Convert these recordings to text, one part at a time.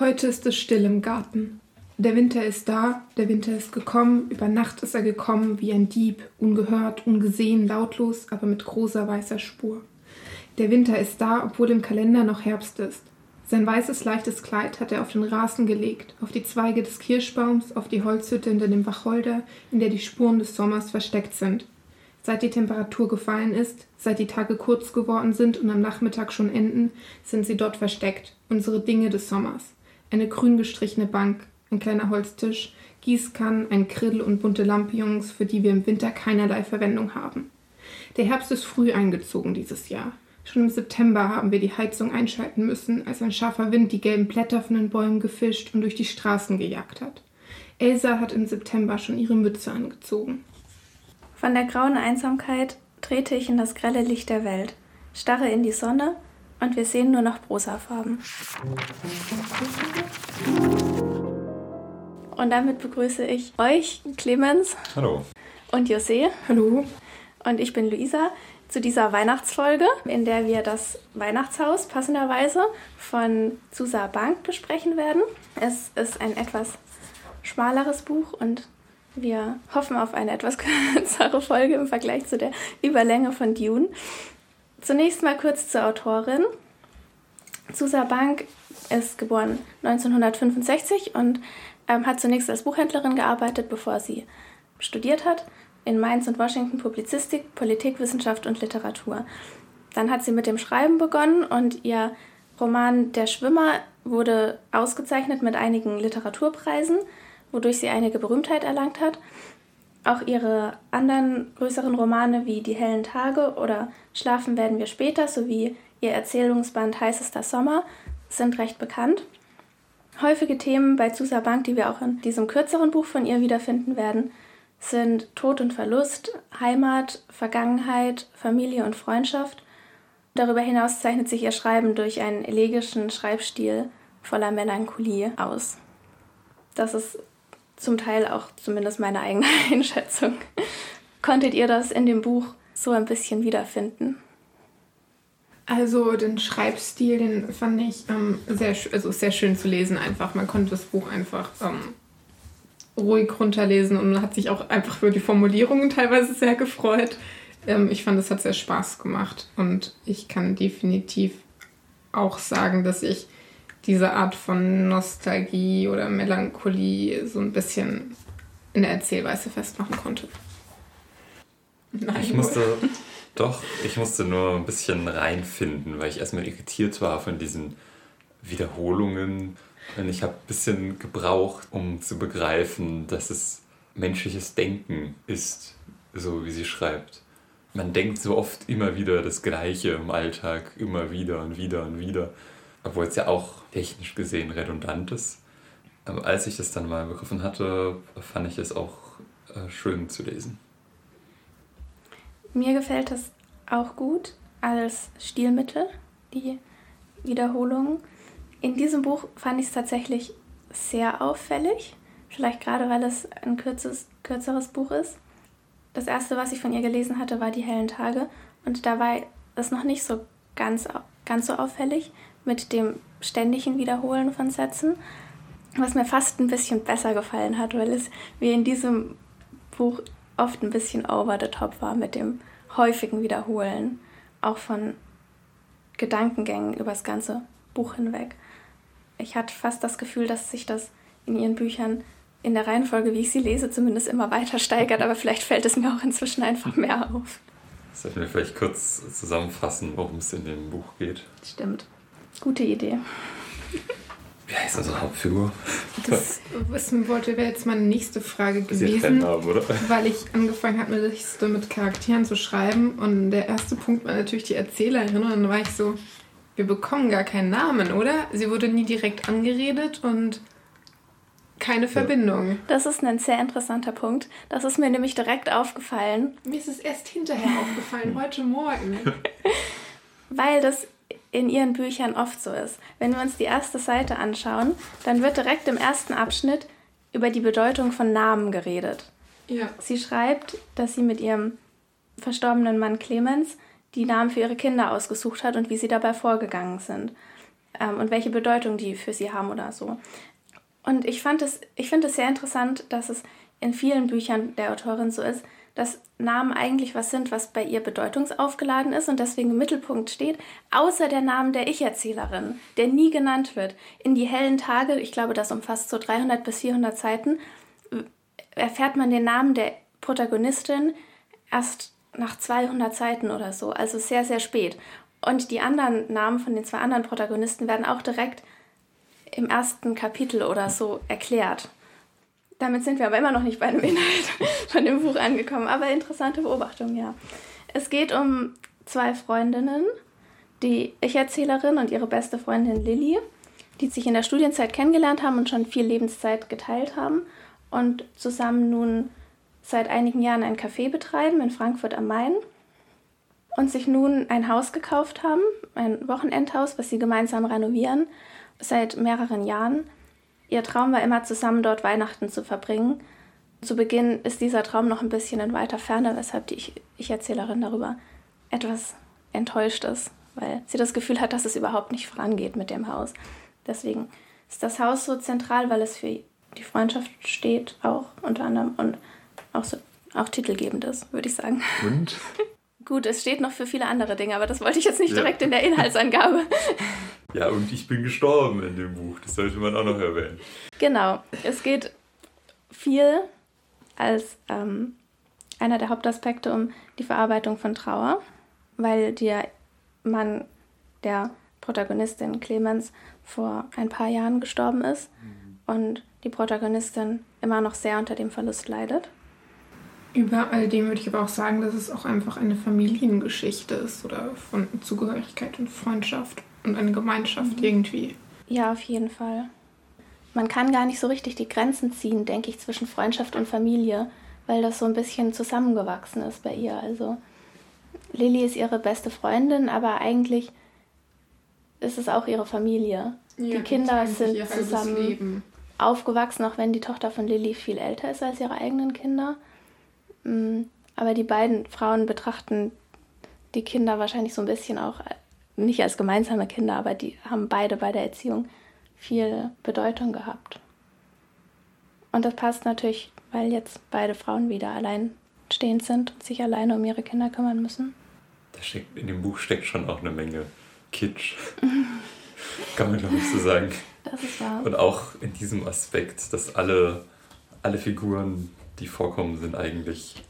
Heute ist es still im Garten. Der Winter ist da, der Winter ist gekommen, über Nacht ist er gekommen wie ein Dieb, ungehört, ungesehen, lautlos, aber mit großer weißer Spur. Der Winter ist da, obwohl im Kalender noch Herbst ist. Sein weißes, leichtes Kleid hat er auf den Rasen gelegt, auf die Zweige des Kirschbaums, auf die Holzhütte hinter dem Wacholder, in der die Spuren des Sommers versteckt sind. Seit die Temperatur gefallen ist, seit die Tage kurz geworden sind und am Nachmittag schon enden, sind sie dort versteckt, unsere Dinge des Sommers. Eine grün gestrichene Bank, ein kleiner Holztisch, Gießkannen, ein Grill und bunte Lampions, für die wir im Winter keinerlei Verwendung haben. Der Herbst ist früh eingezogen dieses Jahr. Schon im September haben wir die Heizung einschalten müssen, als ein scharfer Wind die gelben Blätter von den Bäumen gefischt und durch die Straßen gejagt hat. Elsa hat im September schon ihre Mütze angezogen. Von der grauen Einsamkeit trete ich in das grelle Licht der Welt, starre in die Sonne und wir sehen nur noch Prosafarben. Und damit begrüße ich euch, Clemens. Hallo. Und José. Hallo. Und ich bin Luisa zu dieser Weihnachtsfolge, in der wir das Weihnachtshaus passenderweise von Susa Bank besprechen werden. Es ist ein etwas schmaleres Buch und wir hoffen auf eine etwas kürzere Folge im Vergleich zu der Überlänge von Dune. Zunächst mal kurz zur Autorin. Susa Bank ist geboren 1965 und ähm, hat zunächst als Buchhändlerin gearbeitet, bevor sie studiert hat. In Mainz und Washington Publizistik, Politikwissenschaft und Literatur. Dann hat sie mit dem Schreiben begonnen und ihr Roman Der Schwimmer wurde ausgezeichnet mit einigen Literaturpreisen wodurch sie einige Berühmtheit erlangt hat. Auch ihre anderen größeren Romane wie Die hellen Tage oder Schlafen werden wir später sowie ihr Erzählungsband Heißester Sommer sind recht bekannt. Häufige Themen bei Susa Bank, die wir auch in diesem kürzeren Buch von ihr wiederfinden werden, sind Tod und Verlust, Heimat, Vergangenheit, Familie und Freundschaft. Darüber hinaus zeichnet sich ihr Schreiben durch einen elegischen Schreibstil voller Melancholie aus. Das ist zum Teil auch zumindest meine eigene Einschätzung. Konntet ihr das in dem Buch so ein bisschen wiederfinden? Also den Schreibstil, den fand ich ähm, sehr, also sehr schön zu lesen einfach. Man konnte das Buch einfach ähm, ruhig runterlesen und hat sich auch einfach für die Formulierungen teilweise sehr gefreut. Ähm, ich fand, es hat sehr Spaß gemacht und ich kann definitiv auch sagen, dass ich diese Art von Nostalgie oder Melancholie so ein bisschen in der Erzählweise festmachen konnte. Nein, ich musste doch, ich musste nur ein bisschen reinfinden, weil ich erstmal irritiert war von diesen Wiederholungen. Und ich habe ein bisschen gebraucht, um zu begreifen, dass es menschliches Denken ist, so wie sie schreibt. Man denkt so oft immer wieder das Gleiche im Alltag, immer wieder und wieder und wieder obwohl es ja auch technisch gesehen redundant ist. Aber als ich das dann mal begriffen hatte, fand ich es auch äh, schön zu lesen. Mir gefällt das auch gut als Stilmittel, die Wiederholung. In diesem Buch fand ich es tatsächlich sehr auffällig, vielleicht gerade weil es ein kürzes, kürzeres Buch ist. Das erste, was ich von ihr gelesen hatte, war Die hellen Tage und da war es noch nicht so ganz, ganz so auffällig mit dem ständigen Wiederholen von Sätzen, was mir fast ein bisschen besser gefallen hat, weil es wie in diesem Buch oft ein bisschen over the top war mit dem häufigen Wiederholen, auch von Gedankengängen übers ganze Buch hinweg. Ich hatte fast das Gefühl, dass sich das in ihren Büchern in der Reihenfolge, wie ich sie lese, zumindest immer weiter steigert, aber vielleicht fällt es mir auch inzwischen einfach mehr auf. Sollten wir vielleicht kurz zusammenfassen, worum es in dem Buch geht? Stimmt. Gute Idee. Wie heißt unsere Hauptfigur? Das wissen wollte, wäre jetzt meine nächste Frage gewesen. Haben, oder? Weil ich angefangen habe, eine Liste mit Charakteren zu schreiben. Und der erste Punkt war natürlich die Erzählerin. Und dann war ich so, wir bekommen gar keinen Namen, oder? Sie wurde nie direkt angeredet und keine Verbindung. Das ist ein sehr interessanter Punkt. Das ist mir nämlich direkt aufgefallen. Mir ist es erst hinterher aufgefallen, heute Morgen. Weil das in ihren Büchern oft so ist. Wenn wir uns die erste Seite anschauen, dann wird direkt im ersten Abschnitt über die Bedeutung von Namen geredet. Ja. Sie schreibt, dass sie mit ihrem verstorbenen Mann Clemens die Namen für ihre Kinder ausgesucht hat und wie sie dabei vorgegangen sind. ähm, und welche Bedeutung die für sie haben oder so. Und ich fand es, ich finde es sehr interessant, dass es in vielen Büchern der Autorin so ist, dass Namen eigentlich was sind, was bei ihr bedeutungsaufgeladen ist und deswegen im Mittelpunkt steht, außer der Name der Ich-Erzählerin, der nie genannt wird. In die hellen Tage, ich glaube, das umfasst so 300 bis 400 Seiten, erfährt man den Namen der Protagonistin erst nach 200 Seiten oder so, also sehr, sehr spät. Und die anderen Namen von den zwei anderen Protagonisten werden auch direkt im ersten Kapitel oder so erklärt. Damit sind wir aber immer noch nicht bei dem Inhalt von dem Buch angekommen. Aber interessante Beobachtung, ja. Es geht um zwei Freundinnen, die Ich-Erzählerin und ihre beste Freundin Lilly, die sich in der Studienzeit kennengelernt haben und schon viel Lebenszeit geteilt haben und zusammen nun seit einigen Jahren ein Café betreiben in Frankfurt am Main und sich nun ein Haus gekauft haben, ein Wochenendhaus, was sie gemeinsam renovieren, seit mehreren Jahren Ihr Traum war immer, zusammen dort Weihnachten zu verbringen. Zu Beginn ist dieser Traum noch ein bisschen in weiter Ferne, weshalb die Ich-Erzählerin darüber etwas enttäuscht ist, weil sie das Gefühl hat, dass es überhaupt nicht vorangeht mit dem Haus. Deswegen ist das Haus so zentral, weil es für die Freundschaft steht, auch unter anderem und auch, so, auch titelgebend ist, würde ich sagen. Und? Gut, es steht noch für viele andere Dinge, aber das wollte ich jetzt nicht ja. direkt in der Inhaltsangabe. Ja, und ich bin gestorben in dem Buch. Das sollte man auch noch erwähnen. Genau. Es geht viel als ähm, einer der Hauptaspekte um die Verarbeitung von Trauer, weil der Mann der Protagonistin Clemens vor ein paar Jahren gestorben ist mhm. und die Protagonistin immer noch sehr unter dem Verlust leidet. Über all dem würde ich aber auch sagen, dass es auch einfach eine Familiengeschichte ist oder von Zugehörigkeit und Freundschaft und eine Gemeinschaft mhm. irgendwie. Ja, auf jeden Fall. Man kann gar nicht so richtig die Grenzen ziehen, denke ich, zwischen Freundschaft und Familie, weil das so ein bisschen zusammengewachsen ist bei ihr. Also Lilly ist ihre beste Freundin, aber eigentlich ist es auch ihre Familie. Ja, die Kinder sind zusammen aufgewachsen, auch wenn die Tochter von Lilly viel älter ist als ihre eigenen Kinder. Mm, aber die beiden Frauen betrachten die Kinder wahrscheinlich so ein bisschen auch nicht als gemeinsame Kinder, aber die haben beide bei der Erziehung viel Bedeutung gehabt. Und das passt natürlich, weil jetzt beide Frauen wieder allein stehend sind und sich alleine um ihre Kinder kümmern müssen. Steckt, in dem Buch steckt schon auch eine Menge Kitsch. Kann man glaube ich so sagen. Das ist wahr. Und auch in diesem Aspekt, dass alle, alle Figuren, die vorkommen, sind eigentlich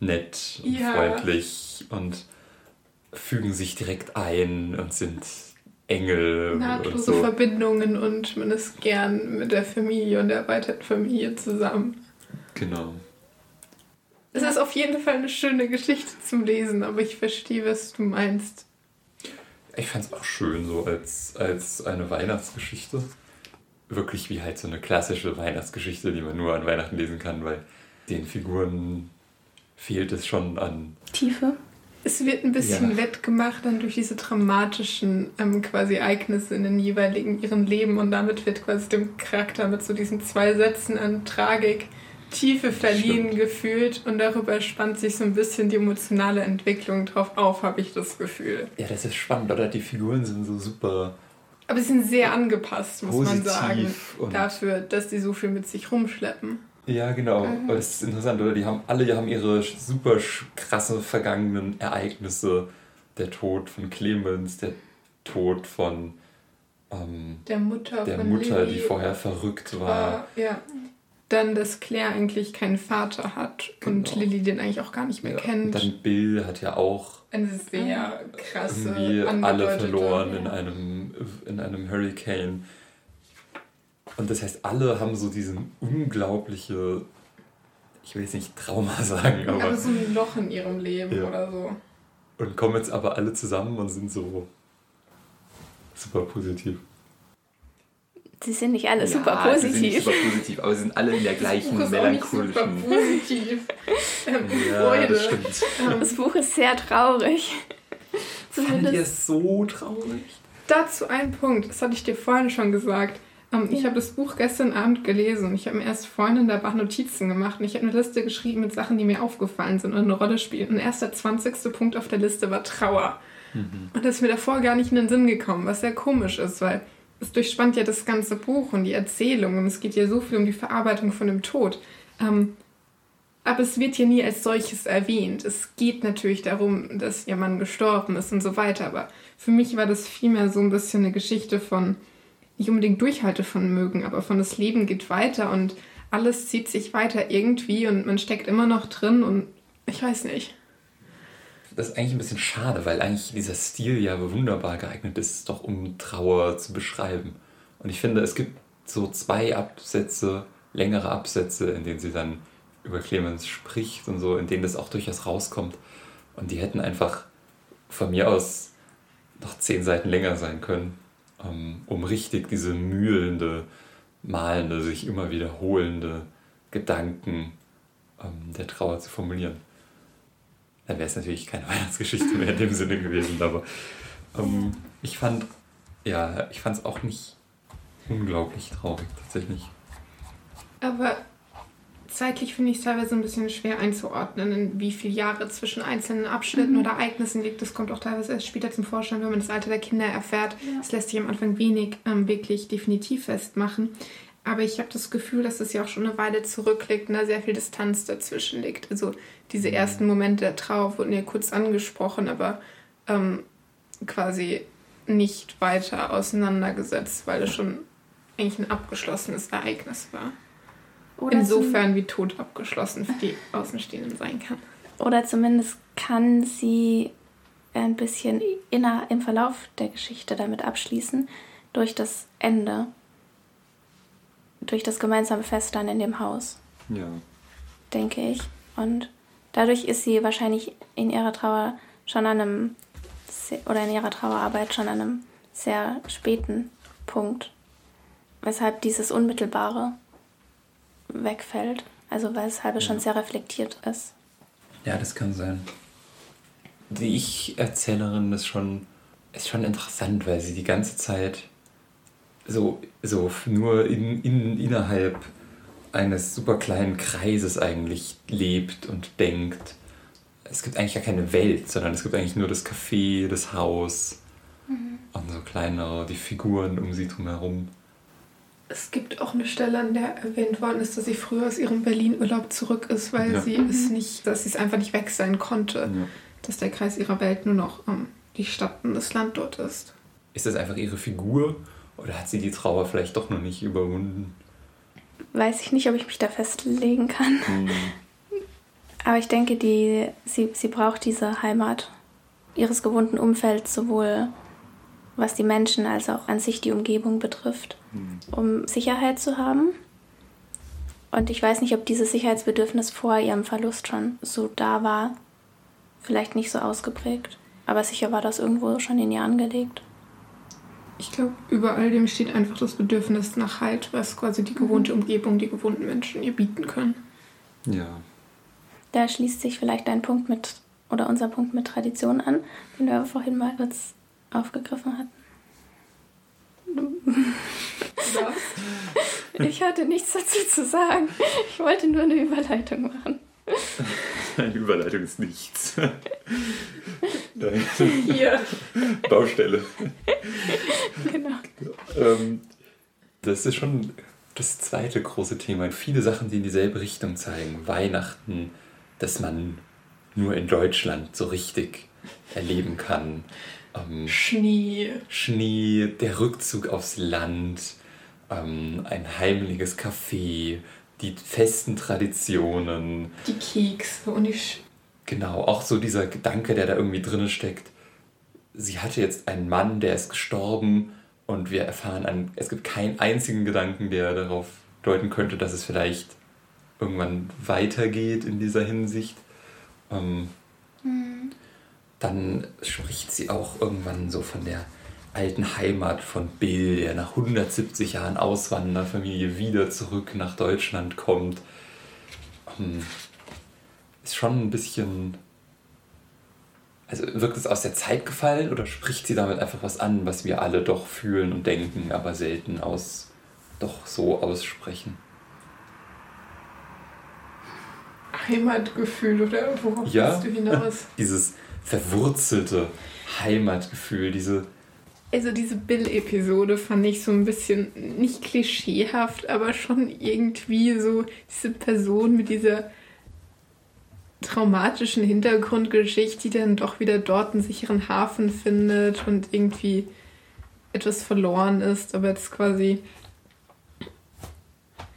nett und ja. freundlich und fügen sich direkt ein und sind Engel. Nahtlose und so. Verbindungen und man ist gern mit der Familie und der erweiterten Familie zusammen. Genau. Es ist auf jeden Fall eine schöne Geschichte zum Lesen, aber ich verstehe, was du meinst. Ich fand es auch schön, so als, als eine Weihnachtsgeschichte. Wirklich wie halt so eine klassische Weihnachtsgeschichte, die man nur an Weihnachten lesen kann, weil den Figuren fehlt es schon an Tiefe. Es wird ein bisschen ja. wettgemacht dann durch diese dramatischen ähm, quasi Ereignisse in den jeweiligen ihren Leben und damit wird quasi dem Charakter mit so diesen zwei Sätzen an Tragik Tiefe verliehen Stimmt. gefühlt und darüber spannt sich so ein bisschen die emotionale Entwicklung drauf auf, habe ich das Gefühl. Ja, das ist spannend, oder? Die Figuren sind so super. Aber sie sind sehr angepasst, muss man sagen, dafür, dass die so viel mit sich rumschleppen. Ja, genau. Mhm. Das ist interessant, oder? Die haben alle haben ihre super krasse vergangenen Ereignisse. Der Tod von Clemens, der Tod von ähm, der Mutter, der Mutter die vorher verrückt war. Uh, ja. Dann, dass Claire eigentlich keinen Vater hat genau. und Lilly den eigentlich auch gar nicht mehr ja. kennt. Und dann Bill hat ja auch eine sehr krasse irgendwie alle verloren ja. in einem in einem Hurricane. Und das heißt, alle haben so diesen unglaubliche, ich will jetzt nicht Trauma sagen, aber. Aber so ein Loch in ihrem Leben ja. oder so. Und kommen jetzt aber alle zusammen und sind so super positiv. Sie sind nicht alle ja, super positiv. Sie sind nicht super positiv, aber sie sind alle in der gleichen das melancholischen. Auch nicht super positiv. ähm, ja, das stimmt. Das Buch ist sehr traurig. Fand ihr es so traurig? Dazu ein Punkt, das hatte ich dir vorhin schon gesagt. Um, ich habe das Buch gestern Abend gelesen. Ich habe mir erst vorhin in der Bach Notizen gemacht und ich habe eine Liste geschrieben mit Sachen, die mir aufgefallen sind und eine Rolle spielen. Und erst der 20. Punkt auf der Liste war Trauer. Mhm. Und das ist mir davor gar nicht in den Sinn gekommen, was sehr komisch ist, weil es durchspannt ja das ganze Buch und die Erzählung und es geht ja so viel um die Verarbeitung von dem Tod. Ähm, aber es wird hier nie als solches erwähnt. Es geht natürlich darum, dass ihr Mann gestorben ist und so weiter. Aber für mich war das vielmehr so ein bisschen eine Geschichte von, nicht unbedingt Durchhaltevermögen, aber von das Leben geht weiter und alles zieht sich weiter irgendwie und man steckt immer noch drin und ich weiß nicht. Das ist eigentlich ein bisschen schade, weil eigentlich dieser Stil ja wunderbar geeignet ist, doch um Trauer zu beschreiben. Und ich finde, es gibt so zwei Absätze, längere Absätze, in denen sie dann über Clemens spricht und so, in denen das auch durchaus rauskommt. Und die hätten einfach von mir aus noch zehn Seiten länger sein können, ähm, um richtig diese mühlende, malende, sich immer wiederholende Gedanken ähm, der Trauer zu formulieren. Dann wäre es natürlich keine Weihnachtsgeschichte mehr in dem Sinne gewesen, aber ähm, ich fand, ja, ich fand es auch nicht unglaublich traurig tatsächlich. Aber zeitlich finde ich es teilweise ein bisschen schwer einzuordnen, in wie viele Jahre zwischen einzelnen Abschnitten mhm. oder Ereignissen liegt. Das kommt auch teilweise erst später zum Vorschein, wenn man das Alter der Kinder erfährt. Es ja. lässt sich am Anfang wenig ähm, wirklich definitiv festmachen. Aber ich habe das Gefühl, dass es ja auch schon eine Weile zurückliegt und da sehr viel Distanz dazwischen liegt. Also diese mhm. ersten Momente der Trauer wurden ja kurz angesprochen, aber ähm, quasi nicht weiter auseinandergesetzt, weil es schon eigentlich ein abgeschlossenes Ereignis war. Oder Insofern wie Tod abgeschlossen für die Außenstehenden sein kann. Oder zumindest kann sie ein bisschen inner im Verlauf der Geschichte damit abschließen, durch das Ende, durch das gemeinsame Fest dann in dem Haus. Ja. Denke ich. Und dadurch ist sie wahrscheinlich in ihrer Trauer schon an einem, oder in ihrer Trauerarbeit schon an einem sehr späten Punkt. Weshalb dieses Unmittelbare wegfällt. Also weil es ja. schon sehr reflektiert ist. Ja, das kann sein. Die Ich-Erzählerin ist schon, ist schon interessant, weil sie die ganze Zeit so, so nur in, in, innerhalb eines super kleinen Kreises eigentlich lebt und denkt. Es gibt eigentlich gar keine Welt, sondern es gibt eigentlich nur das Café, das Haus mhm. und so kleinere, die Figuren um sie drumherum. Es gibt auch eine Stelle, an der erwähnt worden ist, dass sie früher aus ihrem Berlin-Urlaub zurück ist, weil ja. sie es nicht, dass sie es einfach nicht weg sein konnte, ja. dass der Kreis ihrer Welt nur noch ähm, die Stadt und das Land dort ist. Ist das einfach ihre Figur oder hat sie die Trauer vielleicht doch noch nicht überwunden? Weiß ich nicht, ob ich mich da festlegen kann. Mhm. Aber ich denke, die, sie, sie braucht diese Heimat ihres gewohnten Umfelds, sowohl was die Menschen als auch an sich die Umgebung betrifft, mhm. um Sicherheit zu haben. Und ich weiß nicht, ob dieses Sicherheitsbedürfnis vor ihrem Verlust schon so da war. Vielleicht nicht so ausgeprägt. Aber sicher war das irgendwo schon in ihr angelegt. Ich glaube, über all dem steht einfach das Bedürfnis nach Halt, was quasi die gewohnte mhm. Umgebung, die gewohnten Menschen ihr bieten können. Ja. Da schließt sich vielleicht dein Punkt mit, oder unser Punkt mit Tradition an, den wir vorhin mal kurz aufgegriffen hatten. Was? Ich hatte nichts dazu zu sagen. Ich wollte nur eine Überleitung machen. Eine Überleitung ist nichts. Hier. Baustelle. Genau. Ähm, das ist schon das zweite große Thema. Viele Sachen, die in dieselbe Richtung zeigen. Weihnachten, dass man nur in Deutschland so richtig erleben kann. Ähm, Schnee. Schnee, der Rückzug aufs Land, ähm, ein heimliches Café, die festen Traditionen. Die Kekse und die... Sch genau, auch so dieser Gedanke, der da irgendwie drin steckt. Sie hatte jetzt einen Mann, der ist gestorben und wir erfahren, an, es gibt keinen einzigen Gedanken, der darauf deuten könnte, dass es vielleicht irgendwann weitergeht in dieser Hinsicht. Ähm, mhm dann spricht sie auch irgendwann so von der alten Heimat von Bill, der nach 170 Jahren Auswanderfamilie wieder zurück nach Deutschland kommt. Ähm, ist schon ein bisschen. Also wirkt es aus der Zeit gefallen oder spricht sie damit einfach was an, was wir alle doch fühlen und denken, aber selten aus doch so aussprechen? Heimatgefühl oder worauf ja, du hinaus? Dieses verwurzelte Heimatgefühl, diese. Also diese Bill-Episode fand ich so ein bisschen nicht klischeehaft, aber schon irgendwie so diese Person mit dieser traumatischen Hintergrundgeschichte, die dann doch wieder dort einen sicheren Hafen findet und irgendwie etwas verloren ist, aber jetzt quasi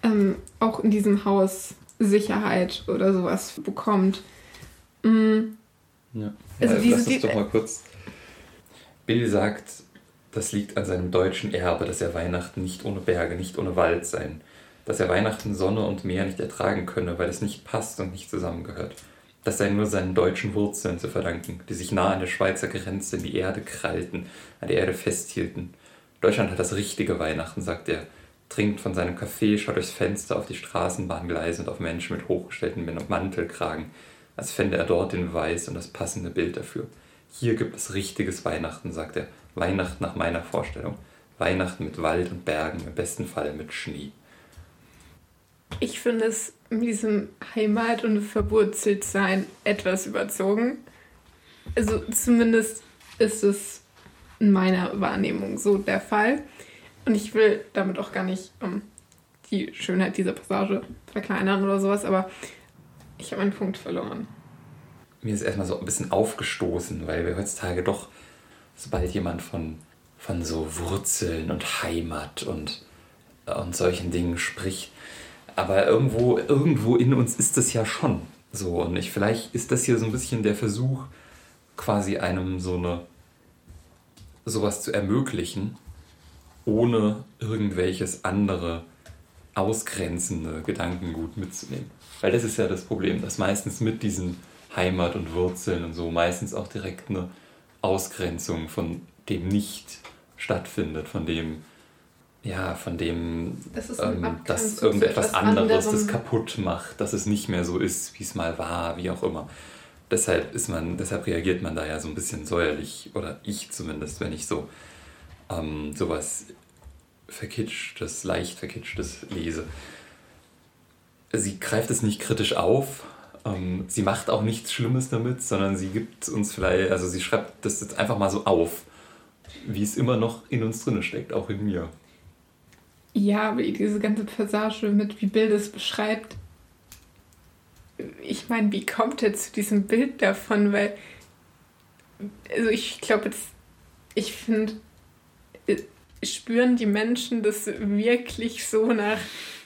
ähm, auch in diesem Haus Sicherheit oder sowas bekommt. Mhm. Ja. Also ja, diese, lass uns doch mal kurz. Bill sagt, das liegt an seinem deutschen Erbe, dass er Weihnachten nicht ohne Berge, nicht ohne Wald sein, dass er Weihnachten Sonne und Meer nicht ertragen könne, weil es nicht passt und nicht zusammengehört. Das sei nur seinen deutschen Wurzeln zu verdanken, die sich nah an der Schweizer Grenze in die Erde krallten, an der Erde festhielten. Deutschland hat das richtige Weihnachten, sagt er, trinkt von seinem Kaffee, schaut durchs Fenster auf die Straßenbahngleise und auf Menschen mit hochgestellten Mantelkragen, als fände er dort den Beweis und das passende Bild dafür. Hier gibt es richtiges Weihnachten, sagt er. Weihnachten nach meiner Vorstellung. Weihnachten mit Wald und Bergen, im besten Fall mit Schnee. Ich finde es in diesem Heimat- und Verwurzeltsein etwas überzogen. Also zumindest ist es in meiner Wahrnehmung so der Fall. Und ich will damit auch gar nicht um, ähm, die Schönheit dieser Passage verkleinern oder sowas, aber ich habe einen Punkt verloren. Mir ist erstmal so ein bisschen aufgestoßen, weil wir heutzutage doch, sobald jemand von, von so Wurzeln und Heimat und, und solchen Dingen spricht, aber irgendwo, irgendwo in uns ist das ja schon so. Und ich, vielleicht ist das hier so ein bisschen der Versuch, quasi einem so eine sowas zu ermöglichen, ohne irgendwelches andere ausgrenzende Gedankengut mitzunehmen. Weil das ist ja das Problem, dass meistens mit diesen Heimat und Wurzeln und so meistens auch direkt eine Ausgrenzung von dem Nicht stattfindet, von dem, ja, von dem, ähm, dass irgendetwas anderes anderem. das kaputt macht, dass es nicht mehr so ist, wie es mal war, wie auch immer. Deshalb ist man, deshalb reagiert man da ja so ein bisschen säuerlich, oder ich zumindest, wenn ich so ähm, sowas verkitschtes, leicht verkitschtes lese. Sie greift es nicht kritisch auf, ähm, sie macht auch nichts Schlimmes damit, sondern sie gibt uns vielleicht, also sie schreibt das jetzt einfach mal so auf, wie es immer noch in uns drin steckt, auch in mir. Ja, wie diese ganze Passage mit, wie Bill es beschreibt. Ich meine, wie kommt er zu diesem Bild davon? Weil, also ich glaube ich finde, äh, spüren die Menschen das wirklich so nach,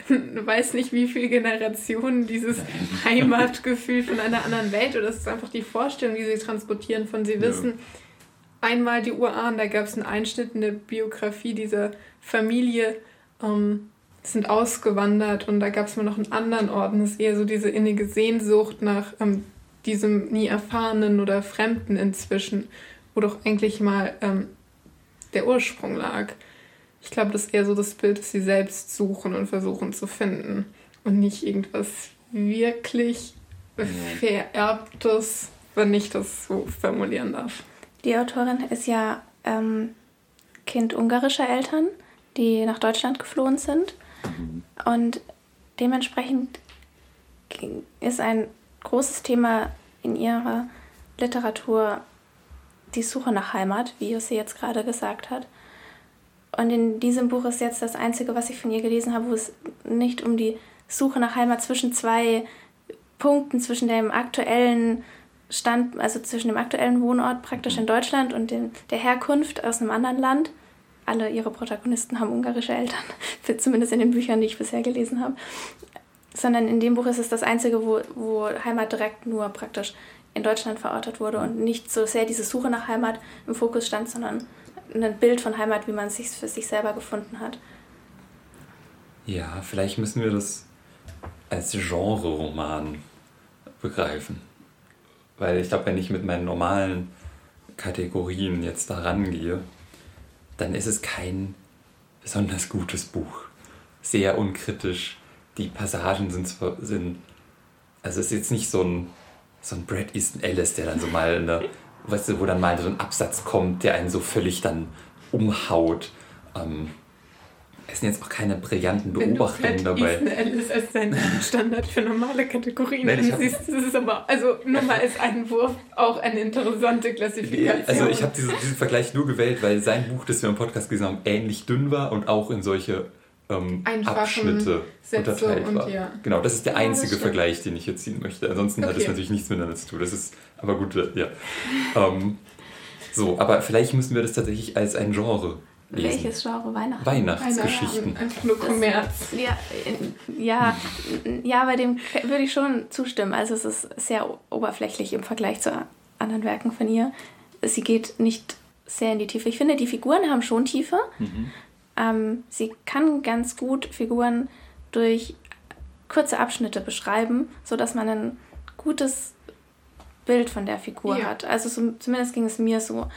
weiß nicht wie viele Generationen, dieses Heimatgefühl von einer anderen Welt oder das ist einfach die Vorstellung, die sie transportieren von sie wissen. Ja. Einmal die Urahn, da gab es einen Einschnitt in der Biografie dieser Familie, ähm, sind ausgewandert und da gab es mal noch einen anderen Ort und es ist eher so diese innige Sehnsucht nach ähm, diesem nie erfahrenen oder Fremden inzwischen, wo doch eigentlich mal ähm, der Ursprung lag. Ich glaube, das ist eher so das Bild, das sie selbst suchen und versuchen zu finden und nicht irgendwas wirklich vererbtes, wenn ich das so formulieren darf. Die Autorin ist ja ähm, Kind ungarischer Eltern die nach Deutschland geflohen sind. Und dementsprechend ist ein großes Thema in ihrer Literatur die Suche nach Heimat, wie Jussi jetzt gerade gesagt hat. Und in diesem Buch ist jetzt das Einzige, was ich von ihr gelesen habe, wo es nicht um die Suche nach Heimat zwischen zwei Punkten, zwischen dem aktuellen Stand, also zwischen dem aktuellen Wohnort praktisch in Deutschland und dem, der Herkunft aus einem anderen Land. Alle ihre Protagonisten haben ungarische Eltern, zumindest in den Büchern, die ich bisher gelesen habe. Sondern in dem Buch ist es das einzige, wo, wo Heimat direkt nur praktisch in Deutschland verortet wurde und nicht so sehr diese Suche nach Heimat im Fokus stand, sondern ein Bild von Heimat, wie man es sich für sich selber gefunden hat. Ja, vielleicht müssen wir das als Genre-Roman begreifen. Weil ich glaube, wenn ich mit meinen normalen Kategorien jetzt da rangehe, dann ist es kein besonders gutes Buch. Sehr unkritisch. Die Passagen sind, sind also es ist jetzt nicht so ein, so ein Brad Easton Ellis, der dann so mal, eine, weißt du, wo dann mal so ein Absatz kommt, der einen so völlig dann umhaut. Ähm, es sind jetzt auch keine brillanten Beobachtungen dabei. Easton Alice als sein Standard für normale Kategorien Nein, siehst. Das ist aber, also nur mal als Einwurf, auch eine interessante Klassifikation. Also ich habe diese, diesen Vergleich nur gewählt, weil sein Buch, das wir im Podcast gesehen haben, ähnlich dünn war und auch in solche ähm, Abschnitte Sätze unterteilt war. Ja. Genau, das ist der einzige Vergleich, den ich jetzt ziehen möchte. Ansonsten okay. hat es natürlich nichts miteinander zu tun. Das ist aber gut, ja. ähm, so, aber vielleicht müssen wir das tatsächlich als ein Genre lesen. Welches Genre? Weihnachten? Weihnachtsgeschichten. Einfach nur Kommerz. ja, ja, ja, bei dem würde ich schon zustimmen. Also es ist sehr oberflächlich im Vergleich zu anderen Werken von ihr. Sie geht nicht sehr in die Tiefe. Ich finde, die Figuren haben schon Tiefe. Mhm. Ähm, sie kann ganz gut Figuren durch kurze Abschnitte beschreiben, sodass man ein gutes Bild von der Figur ja. hat. Also so, zumindest ging es mir so.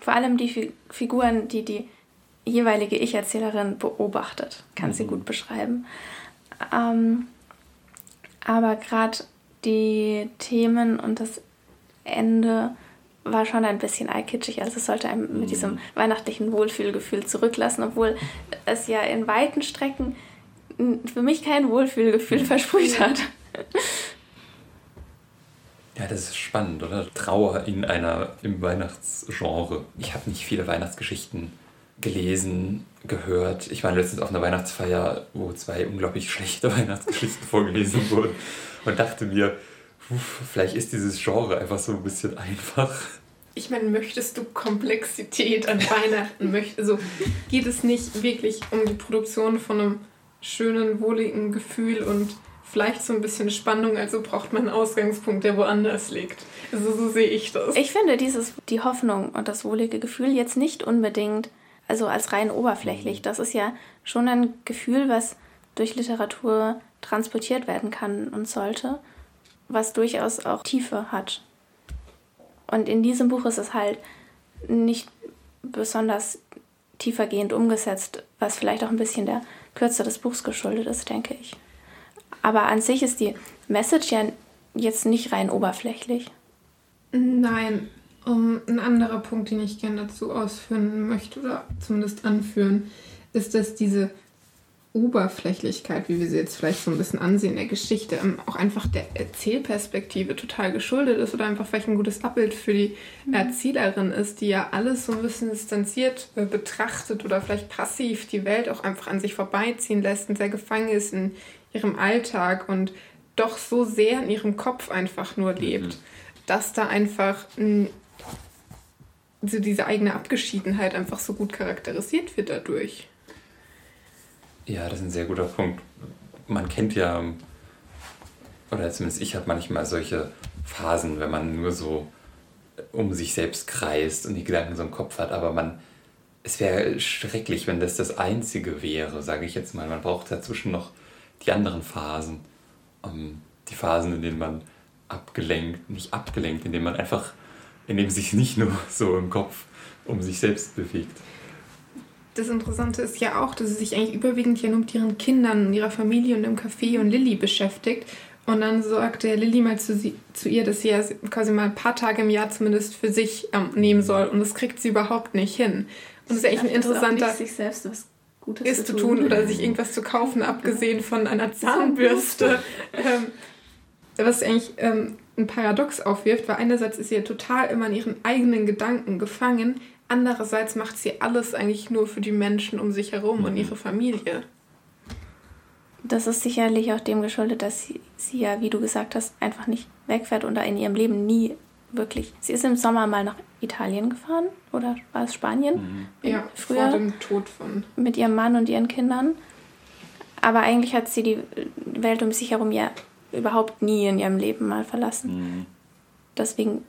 Vor allem die Fi Figuren, die die jeweilige Ich-Erzählerin beobachtet, kann mhm. sie gut beschreiben. Ähm, aber gerade die Themen und das Ende war schon ein bisschen eikitschig. Also es sollte einem mit mhm. diesem weihnachtlichen Wohlfühlgefühl zurücklassen, obwohl es ja in weiten Strecken für mich kein Wohlfühlgefühl versprüht hat. Ja, das ist spannend, oder? Trauer in einer im Weihnachtsgenre. Ich habe nicht viele Weihnachtsgeschichten gelesen, gehört. Ich war letztens auf einer Weihnachtsfeier, wo zwei unglaublich schlechte Weihnachtsgeschichten vorgelesen wurden und dachte mir, vielleicht ist dieses Genre einfach so ein bisschen einfach. Ich meine, möchtest du Komplexität an Weihnachten? Möcht, also geht es nicht wirklich um die Produktion von einem schönen, wohligen Gefühl und vielleicht so ein bisschen Spannung, also braucht man einen Ausgangspunkt, der woanders liegt. Also so sehe ich das. Ich finde dieses, die Hoffnung und das wohlige Gefühl jetzt nicht unbedingt, also als rein oberflächlich. Das ist ja schon ein Gefühl, was durch Literatur transportiert werden kann und sollte, was durchaus auch Tiefe hat. Und in diesem Buch ist es halt nicht besonders tiefergehend umgesetzt, was vielleicht auch ein bisschen der Kürze des Buchs geschuldet ist, denke ich. Aber an sich ist die Message ja jetzt nicht rein oberflächlich. Nein, um, ein anderer Punkt, den ich gerne dazu ausführen möchte oder zumindest anführen, ist, dass diese Oberflächlichkeit, wie wir sie jetzt vielleicht so ein bisschen ansehen, der Geschichte, ähm, auch einfach der Erzählperspektive total geschuldet ist oder einfach vielleicht ein gutes Abbild für die mhm. Erzählerin ist, die ja alles so ein bisschen distanziert äh, betrachtet oder vielleicht passiv die Welt auch einfach an sich vorbeiziehen lässt und sehr gefangen ist in ihrem Alltag und doch so sehr in ihrem Kopf einfach nur lebt, mhm. dass da einfach mh, so diese eigene Abgeschiedenheit einfach so gut charakterisiert wird dadurch. Ja, das ist ein sehr guter Punkt. Man kennt ja, oder zumindest ich habe manchmal solche Phasen, wenn man nur so um sich selbst kreist und die Gedanken so im Kopf hat, aber man, es wäre schrecklich, wenn das das Einzige wäre, sage ich jetzt mal. Man braucht dazwischen noch die anderen Phasen. Ähm, die Phasen, in denen man abgelenkt, nicht abgelenkt, in denen man einfach, in dem sich nicht nur so im Kopf um sich selbst bewegt das Interessante ist ja auch, dass sie sich eigentlich überwiegend ja nur mit ihren Kindern und ihrer Familie und dem Café und Lilly beschäftigt. Und dann sagt der Lilly mal zu, sie, zu ihr, dass sie ja quasi mal ein paar Tage im Jahr zumindest für sich ähm, nehmen soll. Und das kriegt sie überhaupt nicht hin. Und das ist eigentlich ein interessanter. Nicht, sich selbst was Gutes ist zu tun. oder sich irgendwas zu kaufen, abgesehen von einer Zahnbürste. ähm, was eigentlich ähm, ein Paradox aufwirft, weil einerseits ist sie ja total immer in ihren eigenen Gedanken gefangen, Andererseits macht sie alles eigentlich nur für die Menschen um sich herum mhm. und ihre Familie. Das ist sicherlich auch dem geschuldet, dass sie, sie ja, wie du gesagt hast, einfach nicht wegfährt und da in ihrem Leben nie wirklich. Sie ist im Sommer mal nach Italien gefahren oder war es Spanien? Mhm. Ja, früher vor dem Tod von. Mit ihrem Mann und ihren Kindern. Aber eigentlich hat sie die Welt um sich herum ja überhaupt nie in ihrem Leben mal verlassen. Mhm. Deswegen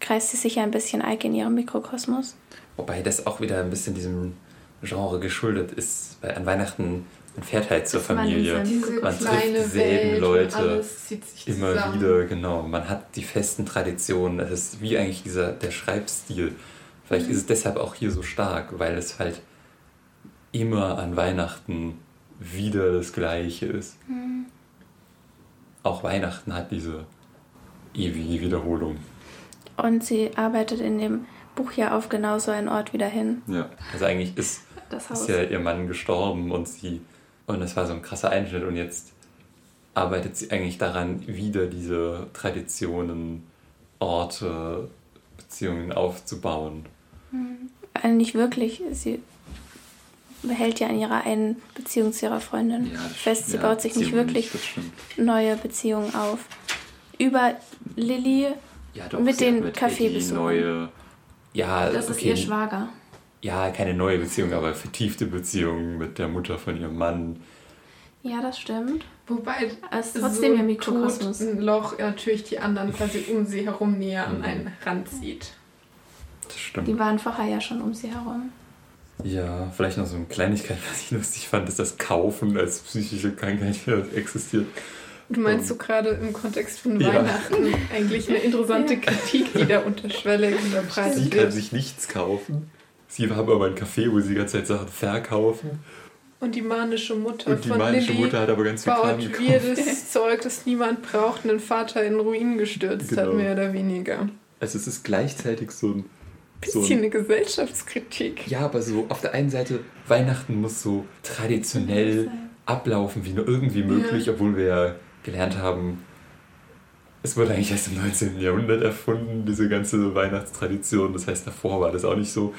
kreist sie sich ein bisschen Eike in ihrem Mikrokosmos. Wobei das auch wieder ein bisschen diesem Genre geschuldet ist, weil an Weihnachten man fährt halt zur Familie. Man, man trifft dieselben Leute immer wieder, genau. Man hat die festen Traditionen. Es ist wie eigentlich dieser der Schreibstil. Vielleicht mhm. ist es deshalb auch hier so stark, weil es halt immer an Weihnachten wieder das Gleiche ist. Mhm. Auch Weihnachten hat diese ewige Wiederholung. Und sie arbeitet in dem Buch ja auf genau so einen Ort wieder hin. Ja, also eigentlich ist ist ja ihr Mann gestorben und sie. Und das war so ein krasser Einschnitt und jetzt arbeitet sie eigentlich daran, wieder diese Traditionen, Orte, Beziehungen aufzubauen. Also nicht wirklich. Sie behält ja an ihrer einen Beziehung zu ihrer Freundin Ja, fest. Sie. Ja, baut sich nicht wirklich nicht, neue Beziehungen auf. Über Lilly, Ja, doch, Mit den mit Kaffeebesuchen. Eddie neue. Ja, das ist okay, ihr Schwager. Ja, keine neue Beziehung, aber vertiefte Beziehung mit der Mutter von ihrem Mann. Ja, das stimmt. Wobei Es ist trotzdem ihr Mikrokosmos. tut ein Loch natürlich die anderen quasi um sie herum näher an Mhm. einen ranzieht. Das stimmt. Die waren vorher ja schon um sie herum. Ja, vielleicht noch so eine Kleinigkeit, was ich lustig fand, ist das Kaufen als psychische Krankheit existiert. Du meinst Ähm, so gerade im Kontext von ja. Weihnachten eigentlich eine interessante Kritik, die da unterschwellig Sie unterbreitet kann wird. sich nichts kaufen. Sie haben aber ein Café, wo sie die ganze Zeit Sachen verkaufen. Und die manische Mutter Und die von manische Lilly Mutter hat aber ganz viel Kram baut weirdes Zeug, das niemand braucht, den Vater in Ruinen gestürzt hat, Genau. mehr oder weniger. Also es ist gleichzeitig so ein... So Bisschen ein eine Gesellschaftskritik. ja, aber so auf der einen Seite, Weihnachten muss so traditionell ablaufen wie nur irgendwie möglich, obwohl wir ja gelernt haben, es wurde eigentlich erst im 19. Jahrhundert erfunden, diese ganze Weihnachtstradition. Das heißt, davor war das auch nicht so.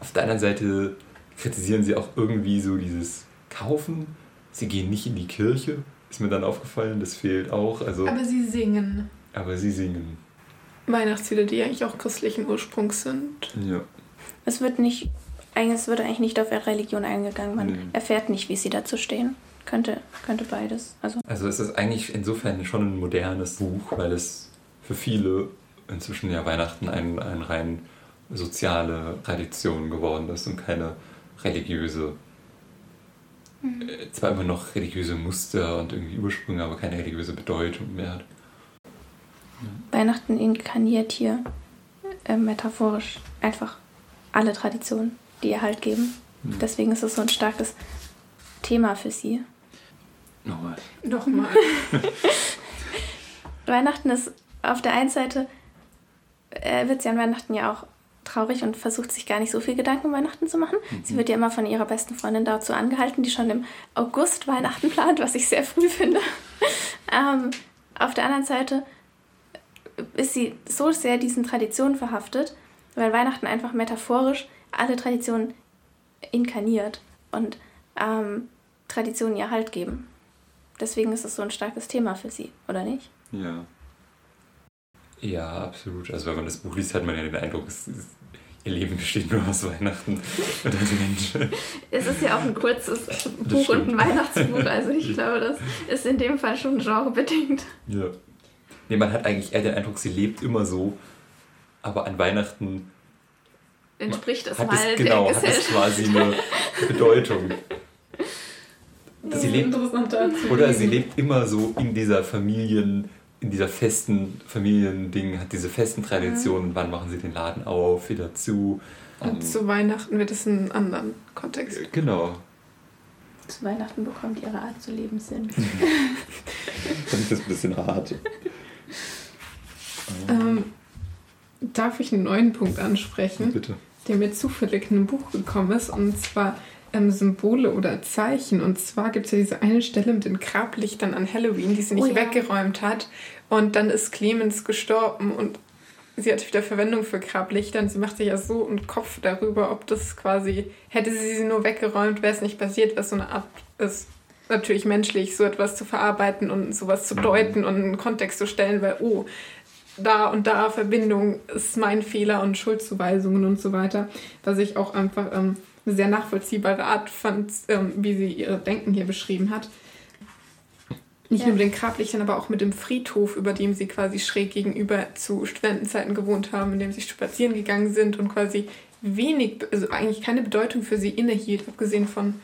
Auf der anderen Seite kritisieren sie auch irgendwie so dieses Kaufen. Sie gehen nicht in die Kirche, ist mir dann aufgefallen, das fehlt auch. Also, Aber sie singen aber sie singen. Weihnachtslieder, die eigentlich auch christlichen Ursprungs sind. Ja. Es wird nicht, eigentlich, es wird eigentlich nicht auf ihre Religion eingegangen. Man Nee. erfährt nicht, wie sie dazu stehen. Könnte, könnte beides. Also Also es ist eigentlich insofern schon ein modernes Buch, weil es für viele inzwischen ja Weihnachten ein, ein rein soziale Tradition geworden ist und keine religiöse, äh, zwar immer noch religiöse Muster und irgendwie Ursprünge, aber keine religiöse Bedeutung mehr hat. Weihnachten inkarniert hier äh, metaphorisch einfach alle Traditionen, die ihr Halt geben. Mhm. Deswegen ist es so ein starkes Thema für sie. Nochmal. Nochmal. Weihnachten ist auf der einen Seite, äh, wird sie an Weihnachten ja auch traurig und versucht sich gar nicht so viel Gedanken um Weihnachten zu machen. Sie wird ja immer von ihrer besten Freundin dazu angehalten, die schon im August Weihnachten plant, was ich sehr früh finde. ähm, auf der anderen Seite ist sie so sehr diesen Traditionen verhaftet, weil Weihnachten einfach metaphorisch alle Traditionen inkarniert und ähm, Traditionen ihr Halt geben. Deswegen ist es so ein starkes Thema für sie, oder nicht? Ja. Ja, absolut. Also wenn man das Buch liest, hat man ja den Eindruck, es ist, ihr Leben besteht nur aus Weihnachten und Advent. Es ist ja auch ein kurzes Buch und ein Weihnachtsbuch, also ich glaube, das ist in dem Fall schon genrebedingt. Ja. Nee, man hat eigentlich eher den Eindruck, sie lebt immer so, aber an Weihnachten Entspricht es hat mal es, genau, der hat es Gesellschaft. quasi eine Bedeutung. Das Sie ist lebt-. Oder sie lebt immer so in dieser Familien, in dieser festen Familiending, hat diese festen Traditionen, wann machen sie den Laden auf, wieder zu. Und Ähm, zu Weihnachten wird es in einem anderen Kontext. Genau. Zu Weihnachten bekommt ihre Art zu leben Sinn. Fand ich das ein bisschen hart. Ähm, darf ich einen neuen Punkt ansprechen? Bitte. der mir zufällig in einem Buch gekommen ist, und zwar ähm, Symbole oder Zeichen. Und zwar gibt es ja diese eine Stelle mit den Grablichtern an Halloween, die sie nicht Oh ja. weggeräumt hat. Und dann ist Clemens gestorben und sie hat wieder Verwendung für Grablichter und sie macht sich ja so einen Kopf darüber, ob das quasi, hätte sie sie nur weggeräumt, wäre es nicht passiert, was so eine Art ist. Natürlich menschlich, so etwas zu verarbeiten und sowas zu deuten und in einen Kontext zu stellen, weil, oh, da und da Verbindung ist mein Fehler und Schuldzuweisungen und so weiter. Was ich auch einfach ähm, eine sehr nachvollziehbare Art fand, ähm, wie sie ihr Denken hier beschrieben hat. Nicht Ja. nur mit den Grablichtern, aber auch mit dem Friedhof, über dem sie quasi schräg gegenüber zu Studentenzeiten gewohnt haben, in dem sie spazieren gegangen sind und quasi wenig, also eigentlich keine Bedeutung für sie innehielt, abgesehen von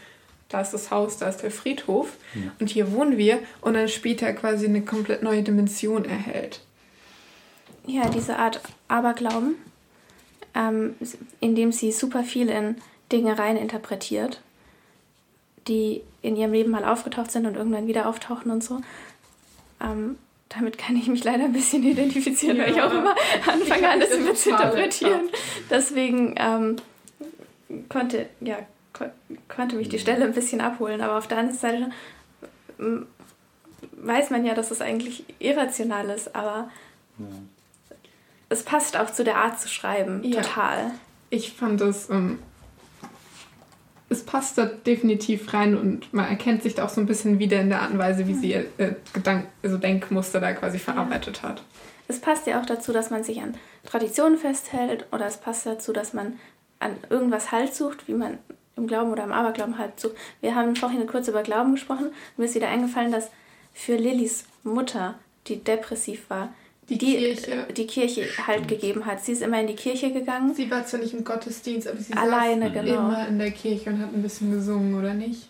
da ist das Haus, da ist der Friedhof und hier wohnen wir und dann später quasi eine komplett neue Dimension erhält. Ja, diese Art Aberglauben, ähm, indem sie super viel in Dinge rein interpretiert, die in ihrem Leben mal aufgetaucht sind und irgendwann wieder auftauchen und so. Ähm, damit kann ich mich leider ein bisschen identifizieren, weil ich Ja. auch immer anfange, alles das mit zu interpretieren. Deswegen ähm, konnte, ja, konnte mich die Stelle ein bisschen abholen, aber auf der anderen Seite weiß man ja, dass es eigentlich irrational ist, aber ja. es passt auch zu der Art zu schreiben, ja. total. Ich fand es, ähm, es passt da definitiv rein und man erkennt sich da auch so ein bisschen wieder in der Art und Weise, wie sie äh, Gedank also Denkmuster da quasi verarbeitet hat. Es passt ja auch dazu, dass man sich an Traditionen festhält oder es passt dazu, dass man an irgendwas Halt sucht, wie man im Glauben oder im Aberglauben halt sucht. Wir haben vorhin kurz über Glauben gesprochen. Mir ist wieder eingefallen, dass für Lillys Mutter, die depressiv war, die, die Kirche. die Kirche halt gegeben hat. Sie ist immer in die Kirche gegangen. Sie war zwar nicht im Gottesdienst, aber sie Alleine, genau. immer in der Kirche und hat ein bisschen gesungen, oder nicht?